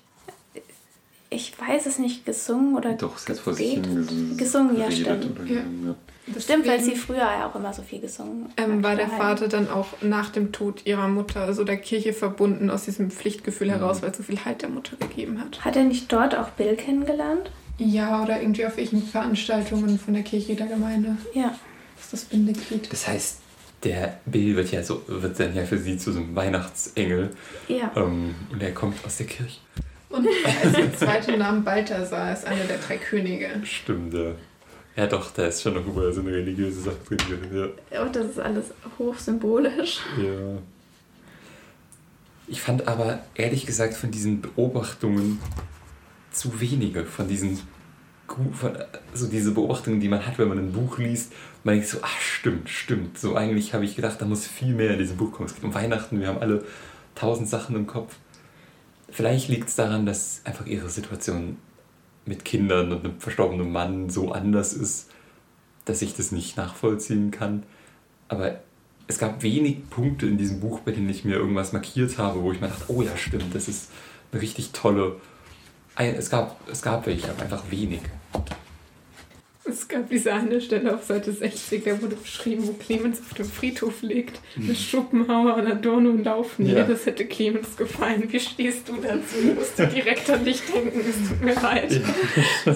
Ich weiß es nicht, gesungen oder Doch, sie hat vor sich gesungen. Gesungen, ja, stimmt. Ja. Das stimmt, weil sie früher ja auch immer so viel gesungen ähm, War der Vater dann auch nach dem Tod ihrer Mutter, also der Kirche verbunden, aus diesem Pflichtgefühl mhm. heraus, weil es so viel Halt der Mutter gegeben hat? Hat er nicht dort auch Bill kennengelernt? Ja, oder irgendwie auf welchen Veranstaltungen von der Kirche der Gemeinde. Ja. Das ist das Bindeglied. Das heißt, der Bill wird ja so, wird dann ja für sie zu so einem Weihnachtsengel. Ja. Ähm, und er kommt aus der Kirche. Und also der zweite Name Balthasar ist einer der drei Könige. Stimmt, ja. Ja, doch, da ist schon noch überall so eine religiöse Sache drin. Ja. Und das ist alles hochsymbolisch. Ja. Ich fand aber ehrlich gesagt von diesen Beobachtungen zu wenige von diesen von, so diese Beobachtungen, die man hat, wenn man ein Buch liest. Man denkt so, ach stimmt, stimmt. So eigentlich habe ich gedacht, da muss viel mehr in diesem Buch kommen. Es geht um Weihnachten, wir haben alle tausend Sachen im Kopf. Vielleicht liegt es daran, dass einfach ihre Situation mit Kindern und einem verstorbenen Mann so anders ist, dass ich das nicht nachvollziehen kann. Aber es gab wenig Punkte in diesem Buch, bei denen ich mir irgendwas markiert habe, wo ich mir dachte, oh ja, stimmt, das ist eine richtig tolle es gab, es gab welche, aber einfach wenig. Es gab diese eine Stelle auf Seite 60, da wurde beschrieben, wo Clemens auf dem Friedhof liegt. Mit Schopenhauer und Adorno und Laufen. Ja. Das hätte Clemens gefallen. Wie stehst du dazu? Ich musste direkt an dich denken. Es tut mir leid. Ja.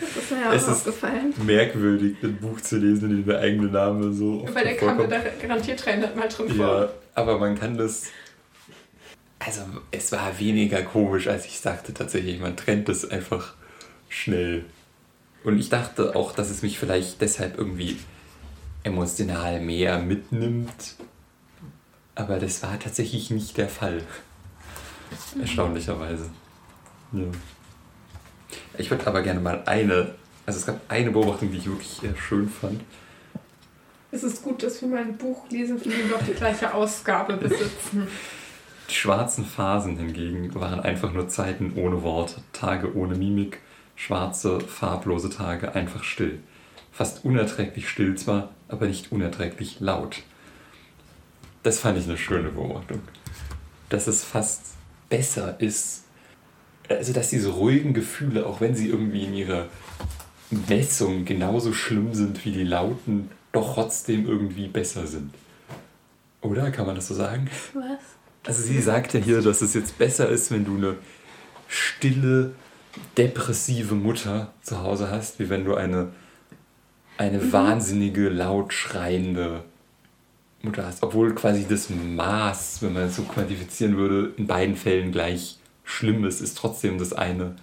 Das ist mir auch es aufgefallen. Ist merkwürdig, ein Buch zu lesen, in dem der eigene Name so. Weil der kam da garantiert 300 Mal drin vor. Ja, aber man kann das also es war weniger komisch, als ich sagte tatsächlich. Man trennt es einfach schnell. Und ich dachte auch, dass es mich vielleicht deshalb irgendwie emotional mehr mitnimmt. Aber das war tatsächlich nicht der Fall. Erstaunlicherweise. Ja. Ich würde aber gerne mal eine, also es gab eine Beobachtung, die ich wirklich schön fand. Es ist gut, dass wir mal ein Buch lesen, von dem wir auch die gleiche Ausgabe besitzen. Die schwarzen Phasen hingegen waren einfach nur Zeiten ohne Worte, Tage ohne Mimik, schwarze, farblose Tage, einfach still. Fast unerträglich still zwar, aber nicht unerträglich laut. Das fand ich eine schöne Beobachtung. Dass es fast besser ist, also dass diese ruhigen Gefühle, auch wenn sie irgendwie in ihrer Messung genauso schlimm sind wie die lauten, doch trotzdem irgendwie besser sind. Oder kann man das so sagen? Was? Also sie sagt ja hier, dass es jetzt besser ist, wenn du eine stille, depressive Mutter zu Hause hast, wie wenn du eine, eine mhm. wahnsinnige, laut schreiende Mutter hast. Obwohl quasi das Maß, wenn man es so quantifizieren würde, in beiden Fällen gleich schlimm ist, ist trotzdem das eine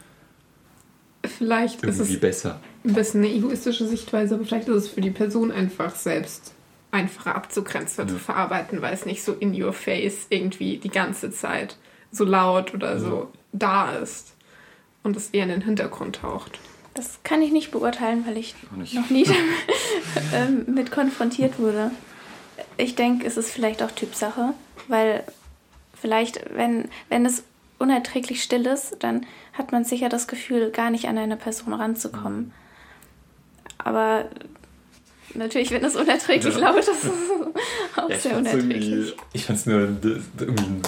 vielleicht irgendwie ist es besser. Ein bisschen eine egoistische Sichtweise, aber vielleicht ist es für die Person einfach selbst einfacher abzugrenzen, ja. zu verarbeiten, weil es nicht so in your face irgendwie die ganze Zeit so laut oder ja. so da ist und es eher in den Hintergrund taucht. Das kann ich nicht beurteilen, weil ich noch nie damit, ähm, mit konfrontiert wurde. Ich denke, es ist vielleicht auch Typsache, weil vielleicht, wenn, wenn es unerträglich still ist, dann hat man sicher das Gefühl, gar nicht an eine Person ranzukommen. Aber Natürlich, wenn es unerträglich ja. laut ist, ist es auch ja, sehr unerträglich. Ich fand es nur irgendwie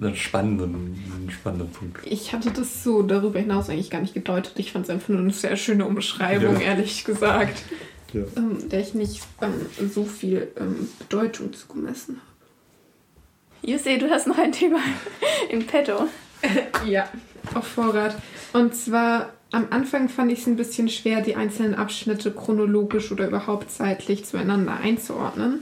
einen spannenden, einen spannenden Punkt. Ich hatte das so darüber hinaus eigentlich gar nicht gedeutet. Ich fand es einfach nur eine sehr schöne Umschreibung, ja. ehrlich gesagt, ja. ähm, der ich nicht ähm, so viel ähm, Bedeutung zugemessen habe. Jussi, du hast noch ein Thema im Petto. ja, auf Vorrat. Und zwar am Anfang fand ich es ein bisschen schwer, die einzelnen Abschnitte chronologisch oder überhaupt zeitlich zueinander einzuordnen.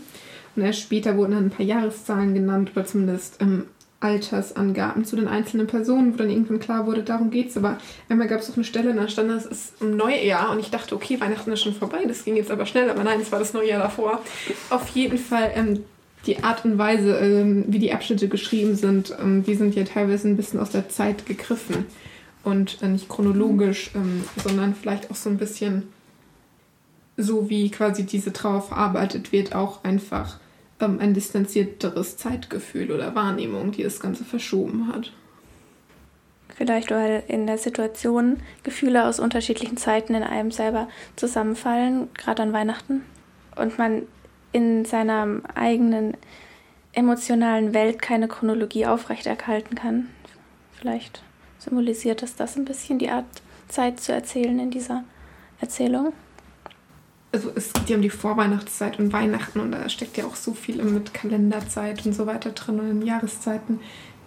Und erst später wurden dann ein paar Jahreszahlen genannt oder zumindest ähm, Altersangaben zu den einzelnen Personen, wo dann irgendwann klar wurde, darum geht es. Aber einmal gab es auch eine Stelle, da stand, es ist im Neujahr und ich dachte, okay, Weihnachten ist schon vorbei, das ging jetzt aber schnell, aber nein, es war das Neujahr davor. Auf jeden Fall ähm, die Art und Weise, ähm, wie die Abschnitte geschrieben sind, ähm, die sind ja teilweise ein bisschen aus der Zeit gegriffen und äh, nicht chronologisch, ähm, sondern vielleicht auch so ein bisschen so, wie quasi diese Trauer verarbeitet wird, auch einfach ähm, ein distanzierteres Zeitgefühl oder Wahrnehmung, die das Ganze verschoben hat. Vielleicht, weil in der Situation Gefühle aus unterschiedlichen Zeiten in einem selber zusammenfallen, gerade an Weihnachten. Und man in seiner eigenen emotionalen Welt keine Chronologie aufrechterhalten kann. Vielleicht symbolisiert es das ein bisschen, die Art Zeit zu erzählen in dieser Erzählung also es geht ja um die Vorweihnachtszeit und Weihnachten und da steckt ja auch so viel mit Kalenderzeit und so weiter drin und in Jahreszeiten.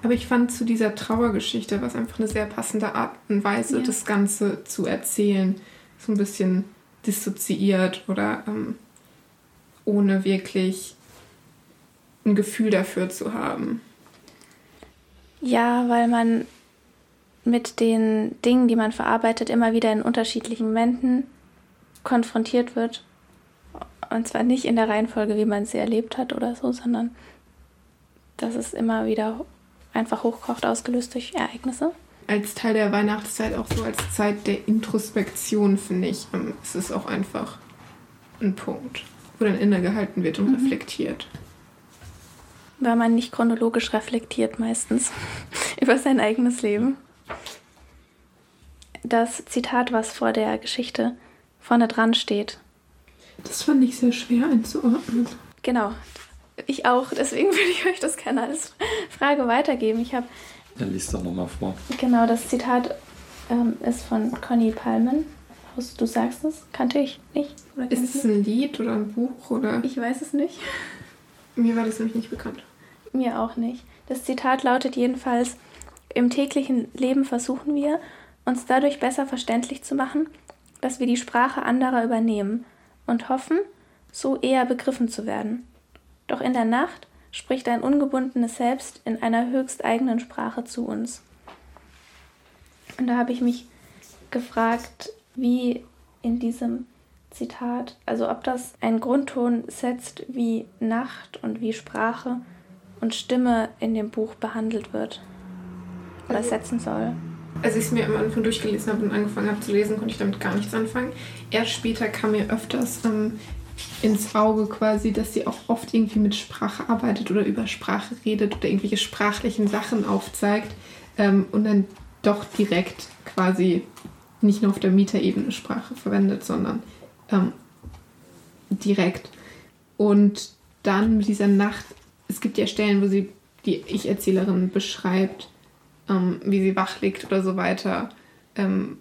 Aber ich fand zu dieser Trauergeschichte was einfach eine sehr passende Art und Weise, ja. das Ganze zu erzählen. So ein bisschen dissoziiert oder ähm, ohne wirklich ein Gefühl dafür zu haben. Ja, weil man mit den Dingen, die man verarbeitet, immer wieder in unterschiedlichen Momenten konfrontiert wird. Und zwar nicht in der Reihenfolge, wie man sie erlebt hat oder so, sondern dass es immer wieder einfach hochkocht, ausgelöst durch Ereignisse. Als Teil der Weihnachtszeit auch so als Zeit der Introspektion, finde ich, ähm, es ist auch einfach ein Punkt, wo dann innegehalten wird und mhm. reflektiert. Weil man nicht chronologisch reflektiert meistens über sein eigenes Leben. Das Zitat, was vor der Geschichte vorne dran steht. Das fand ich sehr schwer einzuordnen. Genau. Ich auch. Deswegen würde ich euch das gerne als Frage weitergeben. Ich habe. Dann liest doch nochmal vor. Genau, das Zitat ähm, ist von Conny Palmen. Du sagst es, kannte ich nicht. ist es ein Lied oder ein Buch oder? Ich weiß es nicht. Mir war das nämlich nicht bekannt. Mir auch nicht. Das Zitat lautet jedenfalls: Im täglichen Leben versuchen wir, uns dadurch besser verständlich zu machen, dass wir die Sprache anderer übernehmen und hoffen, so eher begriffen zu werden. Doch in der Nacht spricht ein ungebundenes Selbst in einer höchst eigenen Sprache zu uns. Und da habe ich mich gefragt, wie in diesem Zitat, also ob das einen Grundton setzt, wie Nacht und wie Sprache und Stimme in dem Buch behandelt wird oder also, setzen soll als ich es mir am Anfang durchgelesen habe und angefangen habe zu lesen, konnte ich damit gar nichts anfangen. Erst später kam mir öfters ähm, ins Auge quasi, dass sie auch oft irgendwie mit Sprache arbeitet oder über Sprache redet oder irgendwelche sprachlichen Sachen aufzeigt ähm, und dann doch direkt quasi nicht nur auf der Mieterebene Sprache verwendet, sondern ähm, direkt. Und dann mit dieser Nacht, es gibt ja Stellen, wo sie die Ich-Erzählerin beschreibt, ähm, wie sie wach liegt oder so weiter. Ähm,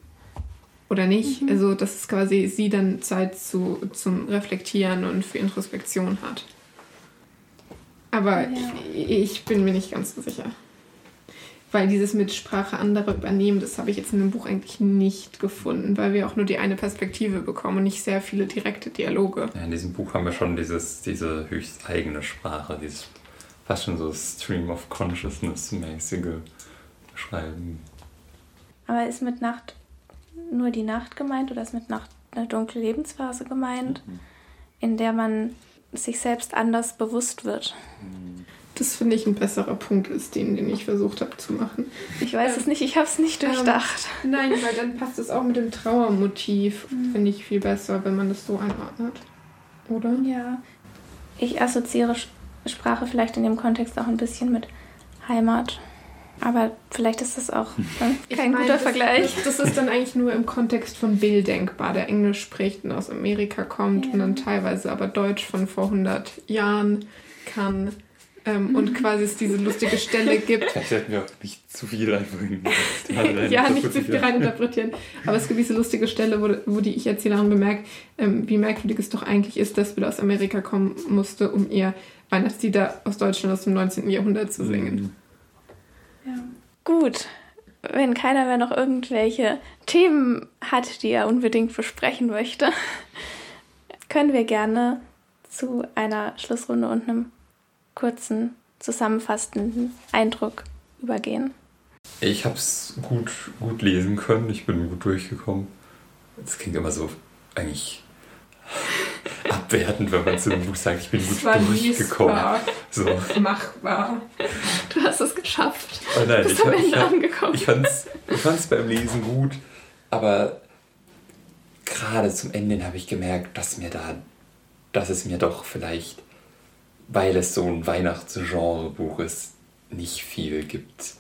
oder nicht. Mhm. Also, dass es quasi sie dann Zeit zu, zum Reflektieren und für Introspektion hat. Aber ja. ich, ich bin mir nicht ganz so sicher. Weil dieses mit Sprache anderer übernehmen, das habe ich jetzt in dem Buch eigentlich nicht gefunden, weil wir auch nur die eine Perspektive bekommen und nicht sehr viele direkte Dialoge. Ja, in diesem Buch haben wir schon dieses, diese höchst eigene Sprache, dieses fast schon so Stream of Consciousness-mäßige beschreiben. Aber ist mit Nacht nur die Nacht gemeint oder ist mit Nacht eine dunkle Lebensphase gemeint, mhm. in der man sich selbst anders bewusst wird? Das finde ich ein besserer Punkt als den, den ich versucht habe zu machen. Ich weiß ähm, es nicht, ich habe es nicht ähm, durchdacht. Ähm, nein, weil dann passt es auch mit dem Trauermotiv, mhm. finde ich viel besser, wenn man das so einordnet. Oder? Ja. Ich assoziiere Sprache vielleicht in dem Kontext auch ein bisschen mit Heimat. Aber vielleicht ist das auch äh, kein meine, guter das, Vergleich. Das, das, ist dann eigentlich nur im Kontext von Bill denkbar, der Englisch spricht und aus Amerika kommt ja. und dann teilweise aber Deutsch von vor 100 Jahren kann. Ähm, und quasi es diese lustige Stelle gibt. Vielleicht hätten wir auch nicht zu viel reinbringen. ja, nicht zu viel reininterpretieren. Aber es gibt diese lustige Stelle, wo, wo die Ich-Erzählerin bemerkt, ähm, wie merkwürdig es doch eigentlich ist, dass Bill aus Amerika kommen musste, um ihr Weihnachtslieder aus Deutschland aus dem 19. Jahrhundert zu singen. Mhm. Gut. Wenn keiner mehr noch irgendwelche Themen hat, die er unbedingt besprechen möchte, können wir gerne zu einer Schlussrunde und einem kurzen zusammenfassenden Eindruck übergehen. Ich habe es gut, gut lesen können, ich bin gut durchgekommen. Es klingt immer so eigentlich abwertend, wenn man zu einem Buch sagt, ich bin gut durchgekommen. So. Machbar. Du hast es geschafft. Oh nein, ich, ich, ich fand es ich fand's beim Lesen gut, aber gerade zum Ende habe ich gemerkt, dass mir da, dass es mir doch vielleicht, weil es so ein Weihnachtsgenrebuch ist, nicht viel gibt.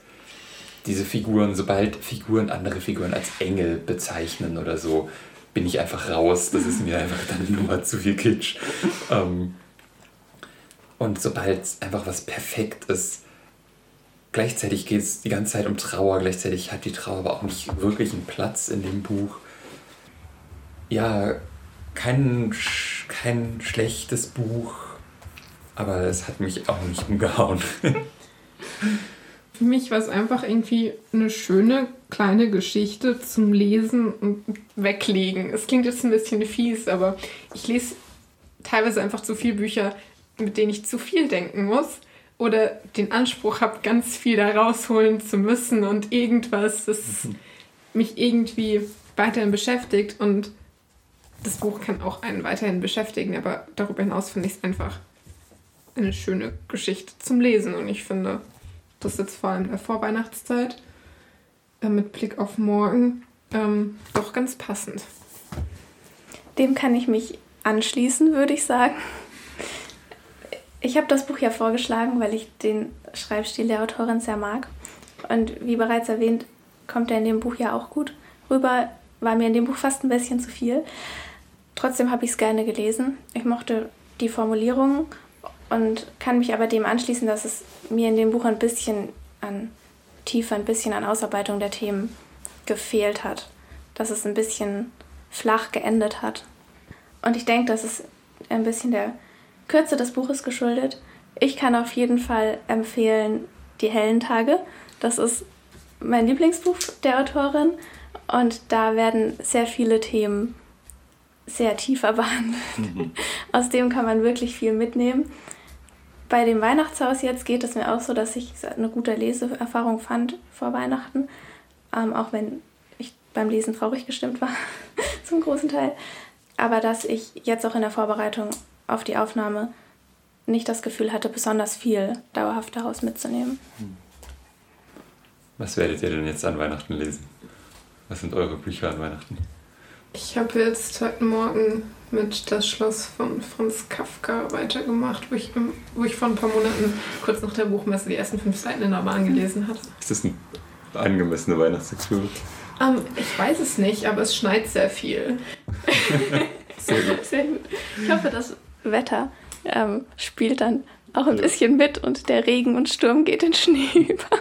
Diese Figuren, sobald Figuren andere Figuren als Engel bezeichnen oder so, bin ich einfach raus. Das ist mir einfach dann nur zu viel Kitsch. Ähm, und sobald einfach was perfekt ist, gleichzeitig geht es die ganze Zeit um Trauer, gleichzeitig hat die Trauer aber auch nicht wirklich einen Platz in dem Buch. Ja, kein, kein schlechtes Buch, aber es hat mich auch nicht umgehauen. Für mich war es einfach irgendwie eine schöne kleine Geschichte zum Lesen und Weglegen. Es klingt jetzt ein bisschen fies, aber ich lese teilweise einfach zu viele Bücher, mit denen ich zu viel denken muss oder den Anspruch habe, ganz viel da rausholen zu müssen und irgendwas, das mich irgendwie weiterhin beschäftigt. Und das Buch kann auch einen weiterhin beschäftigen, aber darüber hinaus finde ich es einfach eine schöne Geschichte zum Lesen. Und ich finde, das jetzt vor allem der Vorweihnachtszeit äh, mit Blick auf morgen ähm, doch ganz passend. Dem kann ich mich anschließen, würde ich sagen. Ich habe das Buch ja vorgeschlagen, weil ich den Schreibstil der Autorin sehr mag. Und wie bereits erwähnt, kommt er in dem Buch ja auch gut rüber. War mir in dem Buch fast ein bisschen zu viel. Trotzdem habe ich es gerne gelesen. Ich mochte die Formulierungen und kann mich aber dem anschließen, dass es mir in dem Buch ein bisschen an Tiefe, ein bisschen an Ausarbeitung der Themen gefehlt hat. Dass es ein bisschen flach geendet hat. Und ich denke, das ist ein bisschen der Kürze des Buches geschuldet. Ich kann auf jeden Fall empfehlen Die hellen Tage. Das ist mein Lieblingsbuch der Autorin und da werden sehr viele Themen sehr tiefer behandelt. Mhm. Aus dem kann man wirklich viel mitnehmen bei dem Weihnachtshaus jetzt geht es mir auch so, dass ich eine gute Leseerfahrung fand vor Weihnachten. Ähm, auch wenn ich beim Lesen traurig gestimmt war, zum großen Teil. Aber dass ich jetzt auch in der Vorbereitung auf die Aufnahme nicht das Gefühl hatte, besonders viel dauerhaft daraus mitzunehmen. Hm. Was werdet ihr denn jetzt an Weihnachten lesen? Was sind eure Bücher an Weihnachten? Ich habe jetzt heute Morgen mit Das Schloss von Franz Kafka weitergemacht, wo ich, wo ich vor ein paar Monaten kurz nach der Buchmesse die ersten fünf Seiten in der Bahn gelesen hatte. Ist das eine angemessene Weihnachtslektüre? Um, ähm, ich weiß es nicht, aber es schneit sehr viel. sehr gut. Sehr gut. Ich hoffe, das Wetter ähm, spielt dann auch ein ja. bisschen mit und der Regen und Sturm geht in Schnee über.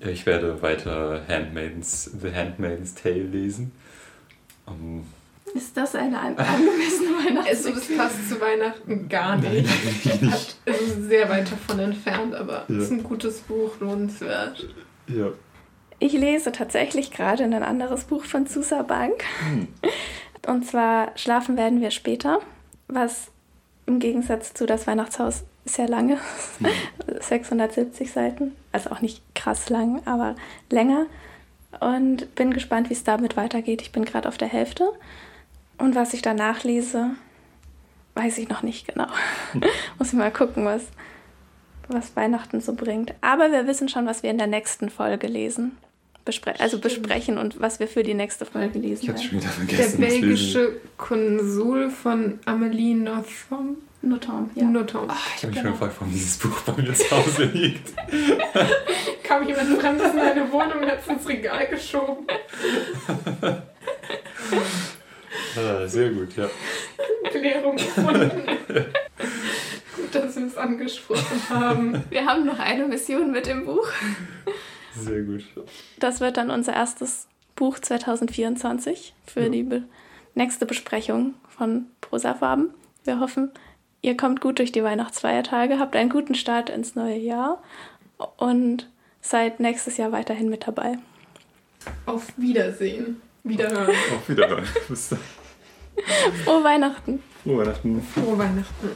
Ich werde weiter Handmaidens, The Handmaid's Tale lesen. Um, ist das eine angemessene Weihnachten? Also das passt zu Weihnachten gar nicht. nicht. es ist sehr weit davon entfernt, aber es ja. ist ein gutes Buch, lohnenswert. Ja. Ich lese tatsächlich gerade ein anderes Buch von Susa Bank. Hm. Und zwar Schlafen werden wir später, was im Gegensatz zu Das Weihnachtshaus sehr lange, hm. 670 Seiten, also auch nicht krass lang, aber länger und bin gespannt, wie es damit weitergeht. Ich bin gerade auf der Hälfte und was ich danach lese, weiß ich noch nicht genau. Muss ich mal gucken, was, was Weihnachten so bringt. Aber wir wissen schon, was wir in der nächsten Folge lesen. Bespre also besprechen und was wir für die nächste Folge lesen ich schon wieder vergessen. Der belgische Konsul von Amelie Nothomb. Nothomb, ja. Nothomb. Ach, ich habe mich genau. schon gefragt, warum dieses Buch bei mir zu Hause liegt. Kam jemand Fremdes in eine Wohnung und hat es ins Regal geschoben. ah, sehr gut, ja. Klärung gefunden. gut, dass wir es angesprochen haben. Wir haben noch eine Mission mit dem Buch. Sehr gut. Das wird dann unser erstes Buch 2024 für ja. die be nächste Besprechung von Prosafarben. Wir hoffen, ihr kommt gut durch die Weihnachtsfeiertage, habt einen guten Start ins neue Jahr und seid nächstes Jahr weiterhin mit dabei. Auf Wiedersehen. Wiederhören. Auf Wiederhören. Bis dann. Frohe Weihnachten. Frohe Weihnachten. Frohe Weihnachten.